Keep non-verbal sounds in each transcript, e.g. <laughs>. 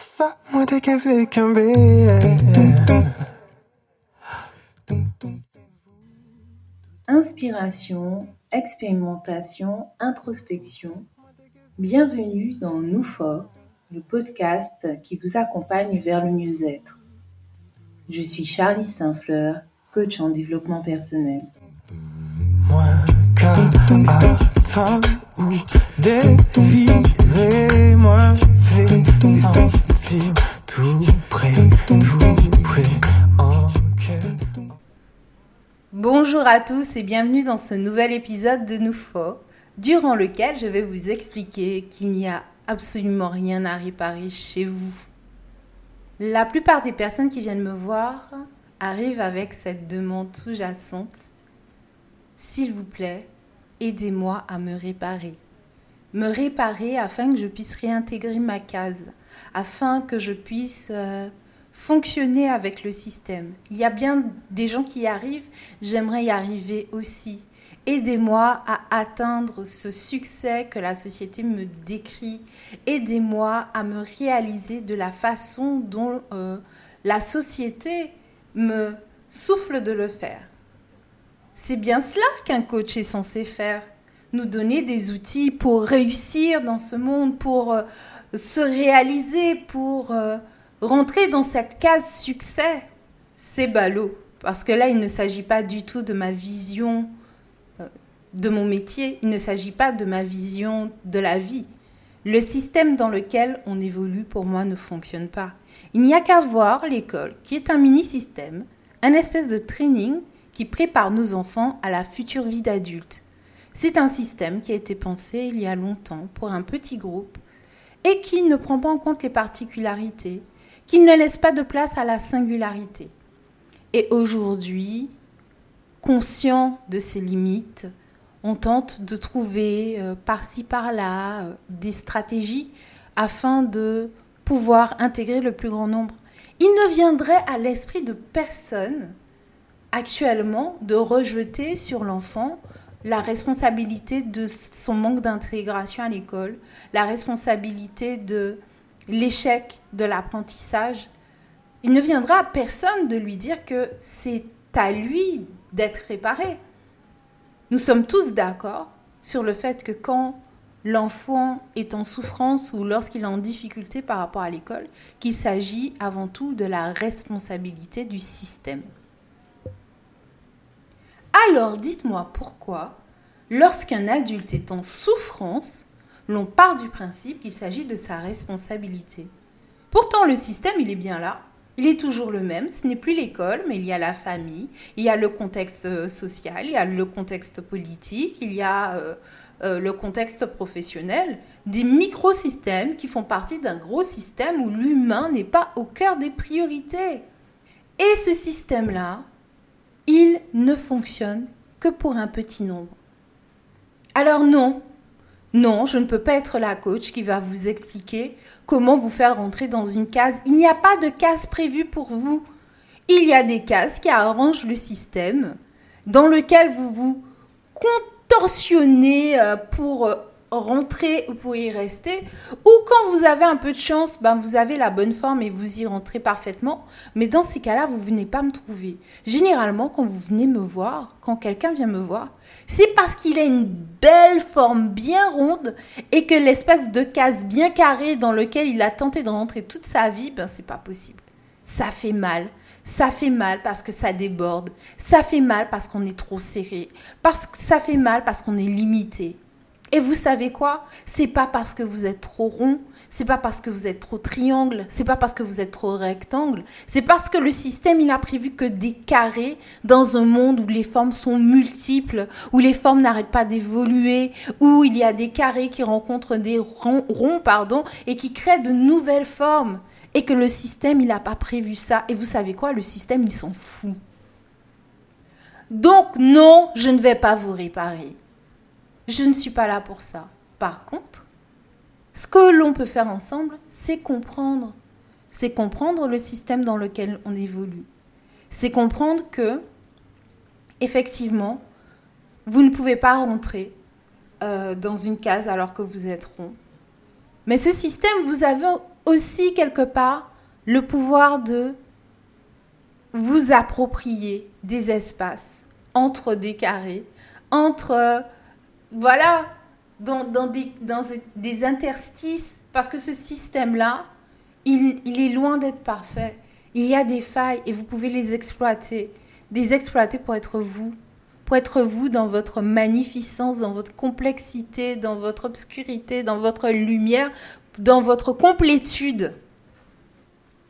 Ça, moi, t'es qu'avec un Inspiration, expérimentation, introspection. Bienvenue dans Nous Fort, le podcast qui vous accompagne vers le mieux-être. Je suis Charlie Saint-Fleur, coach en développement personnel. Moi, à tous et bienvenue dans ce nouvel épisode de Nous durant lequel je vais vous expliquer qu'il n'y a absolument rien à réparer chez vous. La plupart des personnes qui viennent me voir arrivent avec cette demande sous-jacente. S'il vous plaît, aidez-moi à me réparer me réparer afin que je puisse réintégrer ma case, afin que je puisse euh, fonctionner avec le système. Il y a bien des gens qui y arrivent, j'aimerais y arriver aussi. Aidez-moi à atteindre ce succès que la société me décrit. Aidez-moi à me réaliser de la façon dont euh, la société me souffle de le faire. C'est bien cela qu'un coach est censé faire nous donner des outils pour réussir dans ce monde, pour euh, se réaliser, pour euh, rentrer dans cette case succès. C'est ballot, parce que là, il ne s'agit pas du tout de ma vision euh, de mon métier, il ne s'agit pas de ma vision de la vie. Le système dans lequel on évolue, pour moi, ne fonctionne pas. Il n'y a qu'à voir l'école, qui est un mini-système, un espèce de training qui prépare nos enfants à la future vie d'adulte. C'est un système qui a été pensé il y a longtemps pour un petit groupe et qui ne prend pas en compte les particularités, qui ne laisse pas de place à la singularité. Et aujourd'hui, conscient de ces limites, on tente de trouver euh, par-ci par-là euh, des stratégies afin de pouvoir intégrer le plus grand nombre. Il ne viendrait à l'esprit de personne actuellement de rejeter sur l'enfant la responsabilité de son manque d'intégration à l'école, la responsabilité de l'échec de l'apprentissage. Il ne viendra à personne de lui dire que c'est à lui d'être réparé. Nous sommes tous d'accord sur le fait que quand l'enfant est en souffrance ou lorsqu'il est en difficulté par rapport à l'école, qu'il s'agit avant tout de la responsabilité du système. Alors dites-moi pourquoi, lorsqu'un adulte est en souffrance, l'on part du principe qu'il s'agit de sa responsabilité. Pourtant, le système, il est bien là. Il est toujours le même. Ce n'est plus l'école, mais il y a la famille, il y a le contexte euh, social, il y a le contexte politique, il y a euh, euh, le contexte professionnel. Des microsystèmes qui font partie d'un gros système où l'humain n'est pas au cœur des priorités. Et ce système-là, il ne fonctionne que pour un petit nombre. Alors non, non, je ne peux pas être la coach qui va vous expliquer comment vous faire rentrer dans une case. Il n'y a pas de case prévue pour vous. Il y a des cases qui arrangent le système dans lequel vous vous contorsionnez euh, pour euh, rentrer ou pour y rester. Ou quand vous avez un peu de chance, ben vous avez la bonne forme et vous y rentrez parfaitement. Mais dans ces cas-là, vous venez pas me trouver. Généralement, quand vous venez me voir, quand quelqu'un vient me voir, c'est parce qu'il a une belle forme bien ronde et que l'espèce de case bien carrée dans lequel il a tenté de rentrer toute sa vie, ben c'est pas possible. Ça fait mal. Ça fait mal parce que ça déborde. Ça fait mal parce qu'on est trop serré. Parce que ça fait mal parce qu'on est limité. Et vous savez quoi? C'est pas parce que vous êtes trop rond, c'est pas parce que vous êtes trop triangle, c'est pas parce que vous êtes trop rectangle, c'est parce que le système il a prévu que des carrés dans un monde où les formes sont multiples, où les formes n'arrêtent pas d'évoluer, où il y a des carrés qui rencontrent des ronds, pardon, et qui créent de nouvelles formes et que le système il n'a pas prévu ça et vous savez quoi? Le système il s'en fout. Donc non, je ne vais pas vous réparer. Je ne suis pas là pour ça. Par contre, ce que l'on peut faire ensemble, c'est comprendre. C'est comprendre le système dans lequel on évolue. C'est comprendre que, effectivement, vous ne pouvez pas rentrer euh, dans une case alors que vous êtes rond. Mais ce système, vous avez aussi quelque part le pouvoir de vous approprier des espaces entre des carrés, entre, voilà, dans, des, dans des interstices, parce que ce système-là, il, il est loin d'être parfait. Il y a des failles et vous pouvez les exploiter. Les exploiter pour être vous, pour être vous dans votre magnificence, dans votre complexité, dans votre obscurité, dans votre lumière, dans votre complétude.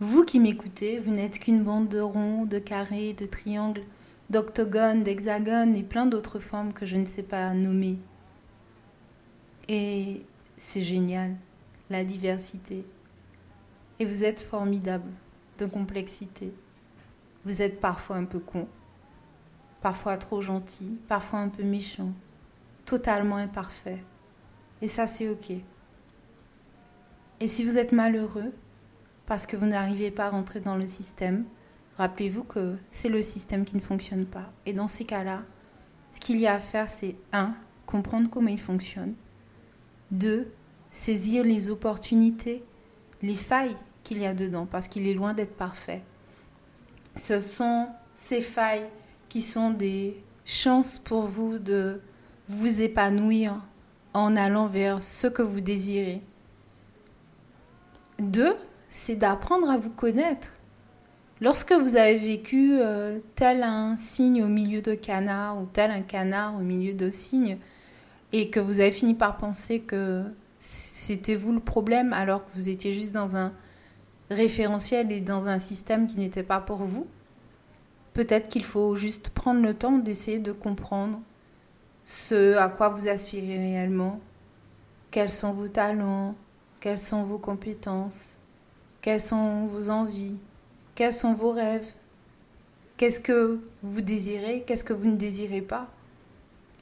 Vous qui m'écoutez, vous n'êtes qu'une bande de ronds, de carrés, de triangles, d'octogones, d'hexagones et plein d'autres formes que je ne sais pas nommer. Et c'est génial, la diversité. Et vous êtes formidable de complexité. Vous êtes parfois un peu con, parfois trop gentil, parfois un peu méchant, totalement imparfait. Et ça, c'est OK. Et si vous êtes malheureux, parce que vous n'arrivez pas à rentrer dans le système, rappelez-vous que c'est le système qui ne fonctionne pas. Et dans ces cas-là, ce qu'il y a à faire, c'est 1. Comprendre comment il fonctionne. 2. Saisir les opportunités, les failles qu'il y a dedans, parce qu'il est loin d'être parfait. Ce sont ces failles qui sont des chances pour vous de vous épanouir en allant vers ce que vous désirez. Deux, c'est d'apprendre à vous connaître. Lorsque vous avez vécu euh, tel un signe au milieu de canard ou tel un canard au milieu de cygne, et que vous avez fini par penser que c'était vous le problème alors que vous étiez juste dans un référentiel et dans un système qui n'était pas pour vous, peut-être qu'il faut juste prendre le temps d'essayer de comprendre ce à quoi vous aspirez réellement, quels sont vos talents, quelles sont vos compétences, quelles sont vos envies, quels sont vos rêves, qu'est-ce que vous désirez, qu'est-ce que vous ne désirez pas?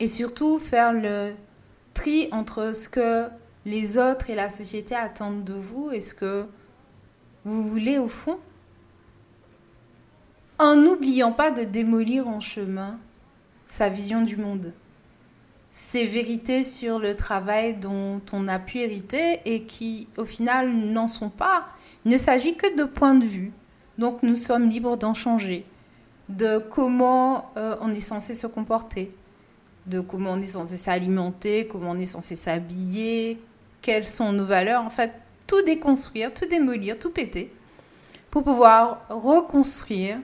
Et surtout faire le tri entre ce que les autres et la société attendent de vous et ce que vous voulez au fond En n'oubliant pas de démolir en chemin sa vision du monde. Ces vérités sur le travail dont on a pu hériter et qui au final n'en sont pas. Il ne s'agit que de points de vue. Donc nous sommes libres d'en changer. De comment euh, on est censé se comporter. De comment on est censé s'alimenter, comment on est censé s'habiller, quelles sont nos valeurs. En fait, tout déconstruire, tout démolir, tout péter, pour pouvoir reconstruire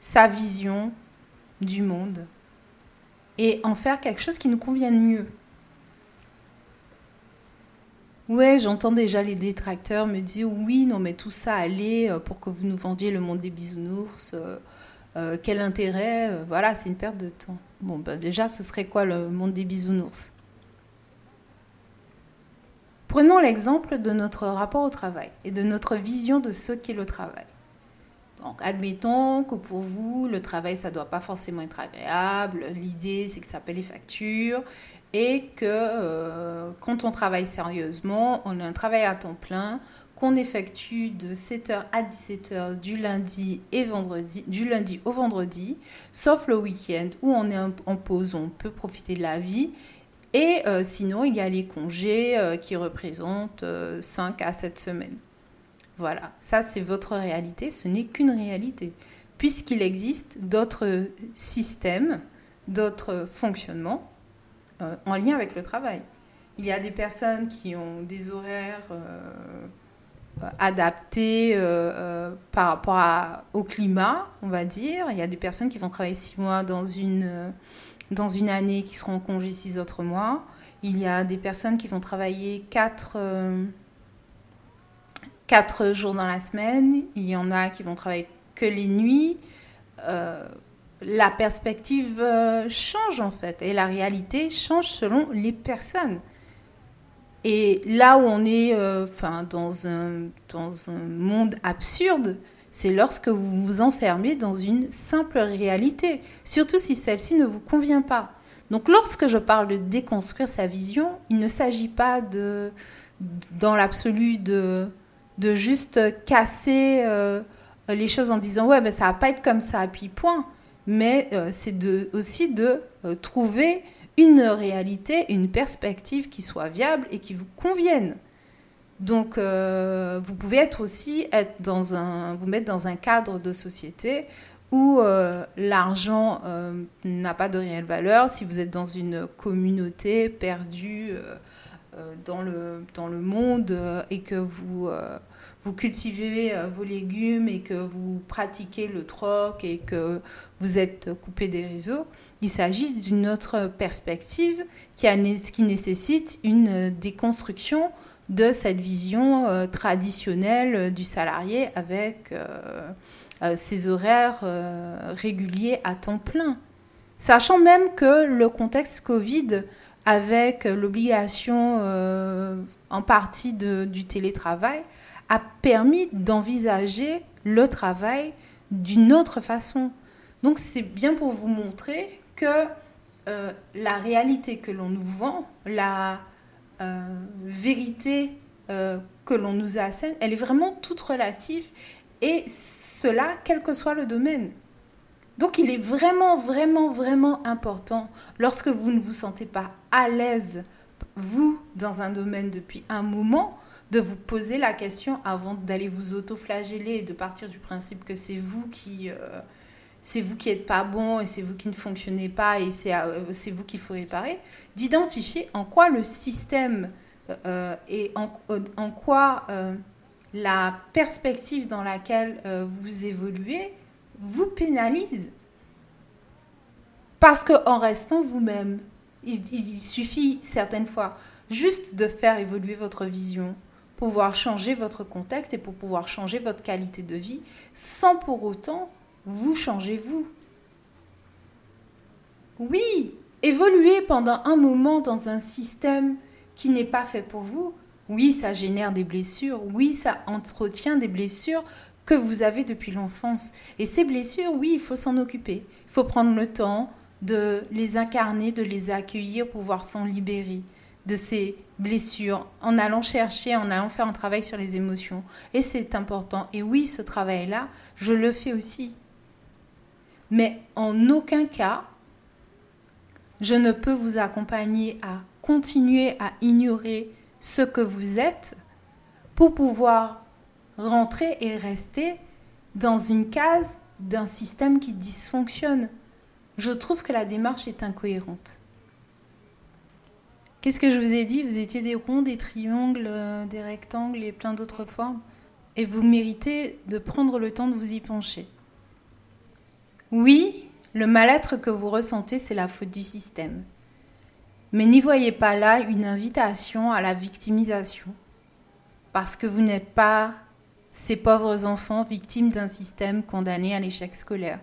sa vision du monde et en faire quelque chose qui nous convienne mieux. Ouais, j'entends déjà les détracteurs me dire oui, non, mais tout ça allait euh, pour que vous nous vendiez le monde des bisounours. Euh, euh, quel intérêt Voilà, c'est une perte de temps. Bon, ben déjà, ce serait quoi le monde des bisounours? Prenons l'exemple de notre rapport au travail et de notre vision de ce qu'est le travail. Donc, admettons que pour vous, le travail, ça ne doit pas forcément être agréable. L'idée, c'est que ça paie les factures et que euh, quand on travaille sérieusement, on a un travail à temps plein qu'on effectue de 7h à 17h du lundi et vendredi, du lundi au vendredi, sauf le week-end où on est en pause, on peut profiter de la vie. Et euh, sinon, il y a les congés euh, qui représentent 5 euh, à 7 semaines. Voilà, ça c'est votre réalité, ce n'est qu'une réalité, puisqu'il existe d'autres systèmes, d'autres fonctionnements en lien avec le travail. Il y a des personnes qui ont des horaires adaptés par rapport au climat, on va dire. Il y a des personnes qui vont travailler six mois dans une dans une année qui seront en congé six autres mois. Il y a des personnes qui vont travailler quatre, euh, quatre jours dans la semaine. Il y en a qui vont travailler que les nuits. Euh, la perspective euh, change en fait et la réalité change selon les personnes. Et là où on est enfin, dans, un, dans un monde absurde, c'est lorsque vous vous enfermez dans une simple réalité, surtout si celle-ci ne vous convient pas. Donc lorsque je parle de déconstruire sa vision, il ne s'agit pas de, dans l'absolu de, de juste casser euh, les choses en disant ouais mais ça va pas être comme ça puis point. Mais euh, c'est aussi de euh, trouver une réalité, une perspective qui soit viable et qui vous convienne. Donc, euh, vous pouvez être aussi être dans un, vous mettre dans un cadre de société où l'argent n'a pas de réelle valeur. Si vous êtes dans une communauté perdue dans, le, dans le monde et que vous, vous cultivez vos légumes et que vous pratiquez le troc et que vous êtes coupé des réseaux, il s'agit d'une autre perspective qui, a, qui nécessite une déconstruction de cette vision euh, traditionnelle euh, du salarié avec euh, ses horaires réguliers à temps plein. Sachant même que le contexte Covid, avec l'obligation en partie du télétravail, a permis d'envisager le travail d'une autre façon. Donc c'est bien pour vous montrer que la réalité que l'on nous vend, la, euh, vérité euh, que l'on nous assène, elle est vraiment toute relative et cela quel que soit le domaine. Donc il est vraiment, vraiment, vraiment important lorsque vous ne vous sentez pas à l'aise, vous, dans un domaine depuis un moment, de vous poser la question avant d'aller vous auto-flageller et de partir du principe que c'est vous qui... Euh, c'est vous qui n'êtes pas bon et c'est vous qui ne fonctionnez pas et c'est euh, vous qu'il faut réparer, d'identifier en quoi le système euh, et en, en quoi la perspective dans laquelle vous évoluez vous pénalise. Parce qu'en restant vous-même, il, suffit certaines fois juste de faire évoluer votre vision, pour pouvoir changer votre contexte et pour pouvoir changer votre qualité de vie sans pour autant vous changez vous. Oui, évoluer pendant un moment dans un système qui n'est pas fait pour vous, oui, ça génère des blessures, oui, ça entretient des blessures que vous avez depuis l'enfance. Et ces blessures, oui, il faut s'en occuper. Il faut prendre le temps de les incarner, de les accueillir, pour pouvoir s'en libérer de ces blessures, en allant chercher, en allant faire un travail sur les émotions. Et c'est important. Et oui, ce travail-là, je le fais aussi. Mais en aucun cas, je ne peux vous accompagner à continuer à ignorer ce que vous êtes pour pouvoir rentrer et rester dans une case d'un système qui dysfonctionne. Je trouve que la démarche est incohérente. Qu'est-ce que je vous ai dit? Vous étiez des ronds, des triangles, euh, des rectangles et plein d'autres formes. Et vous méritez de prendre le temps de vous y pencher. Oui, le mal-être que vous ressentez, c'est la faute du système. Mais n'y voyez pas là une invitation à la victimisation. Parce que vous n'êtes pas ces pauvres enfants victimes d'un système condamné à l'échec scolaire.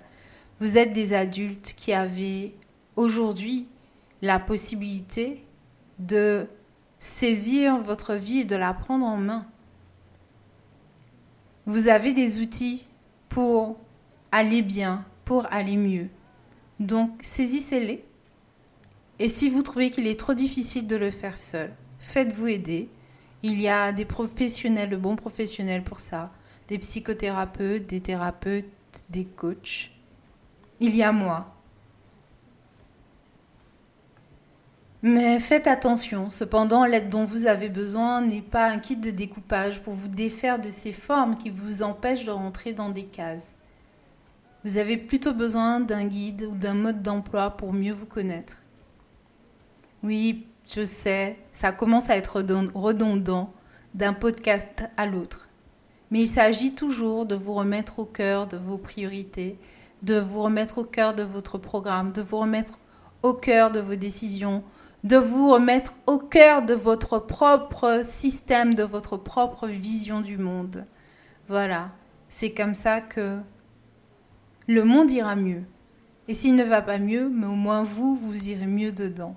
Vous êtes des adultes qui avez aujourd'hui la possibilité de saisir votre vie et de la prendre en main. Vous avez des outils pour aller bien, pour aller mieux. Donc saisissez-les. Et si vous trouvez qu'il est trop difficile de le faire seul, faites-vous aider. Il y a des professionnels, de bons professionnels pour ça, des psychothérapeutes, des thérapeutes, des coachs. Il y a moi. Mais faites attention, cependant, l'aide dont vous avez besoin n'est pas un kit de découpage pour vous défaire de ces formes qui vous empêchent de rentrer dans des cases. Vous avez plutôt besoin d'un guide ou d'un mode d'emploi pour mieux vous connaître. Oui, je sais, ça commence à être redondant d'un podcast à l'autre. Mais il s'agit toujours de vous remettre au cœur de vos priorités, de vous remettre au cœur de votre programme, de vous remettre au cœur de vos décisions, de vous remettre au cœur de votre propre système, de votre propre vision du monde. Voilà, c'est comme ça que le monde ira mieux. Et s'il ne va pas mieux, mais au moins vous, vous irez mieux dedans.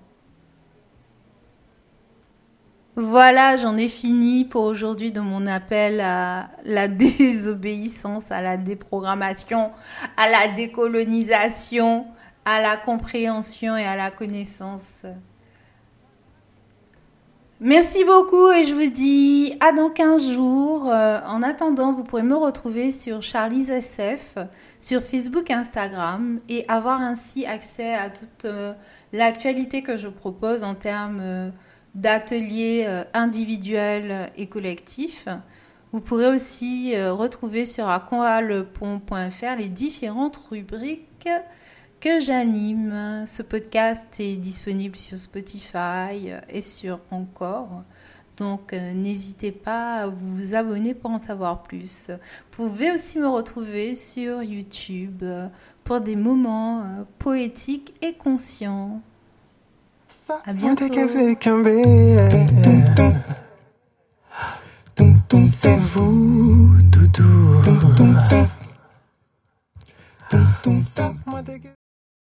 Voilà, j'en ai fini pour aujourd'hui de mon appel à la <laughs> désobéissance, à la déprogrammation, à la décolonisation, à la compréhension et à la connaissance. Merci beaucoup et je vous dis à dans 15 jours. Euh, en attendant, vous pourrez me retrouver sur Charlie's SF, sur Facebook et Instagram et avoir ainsi accès à toute euh, l'actualité que je propose en termes euh, d'ateliers euh, individuels et collectifs. Vous pourrez aussi euh, retrouver sur aqualepont.fr les différentes rubriques que j'anime. Ce podcast est disponible sur Spotify et sur Encore. Donc euh, n'hésitez pas à vous abonner pour en savoir plus. Vous pouvez aussi me retrouver sur YouTube pour des moments poétiques et conscients ça à bientôt. qu'avec un C'est vous, doudou.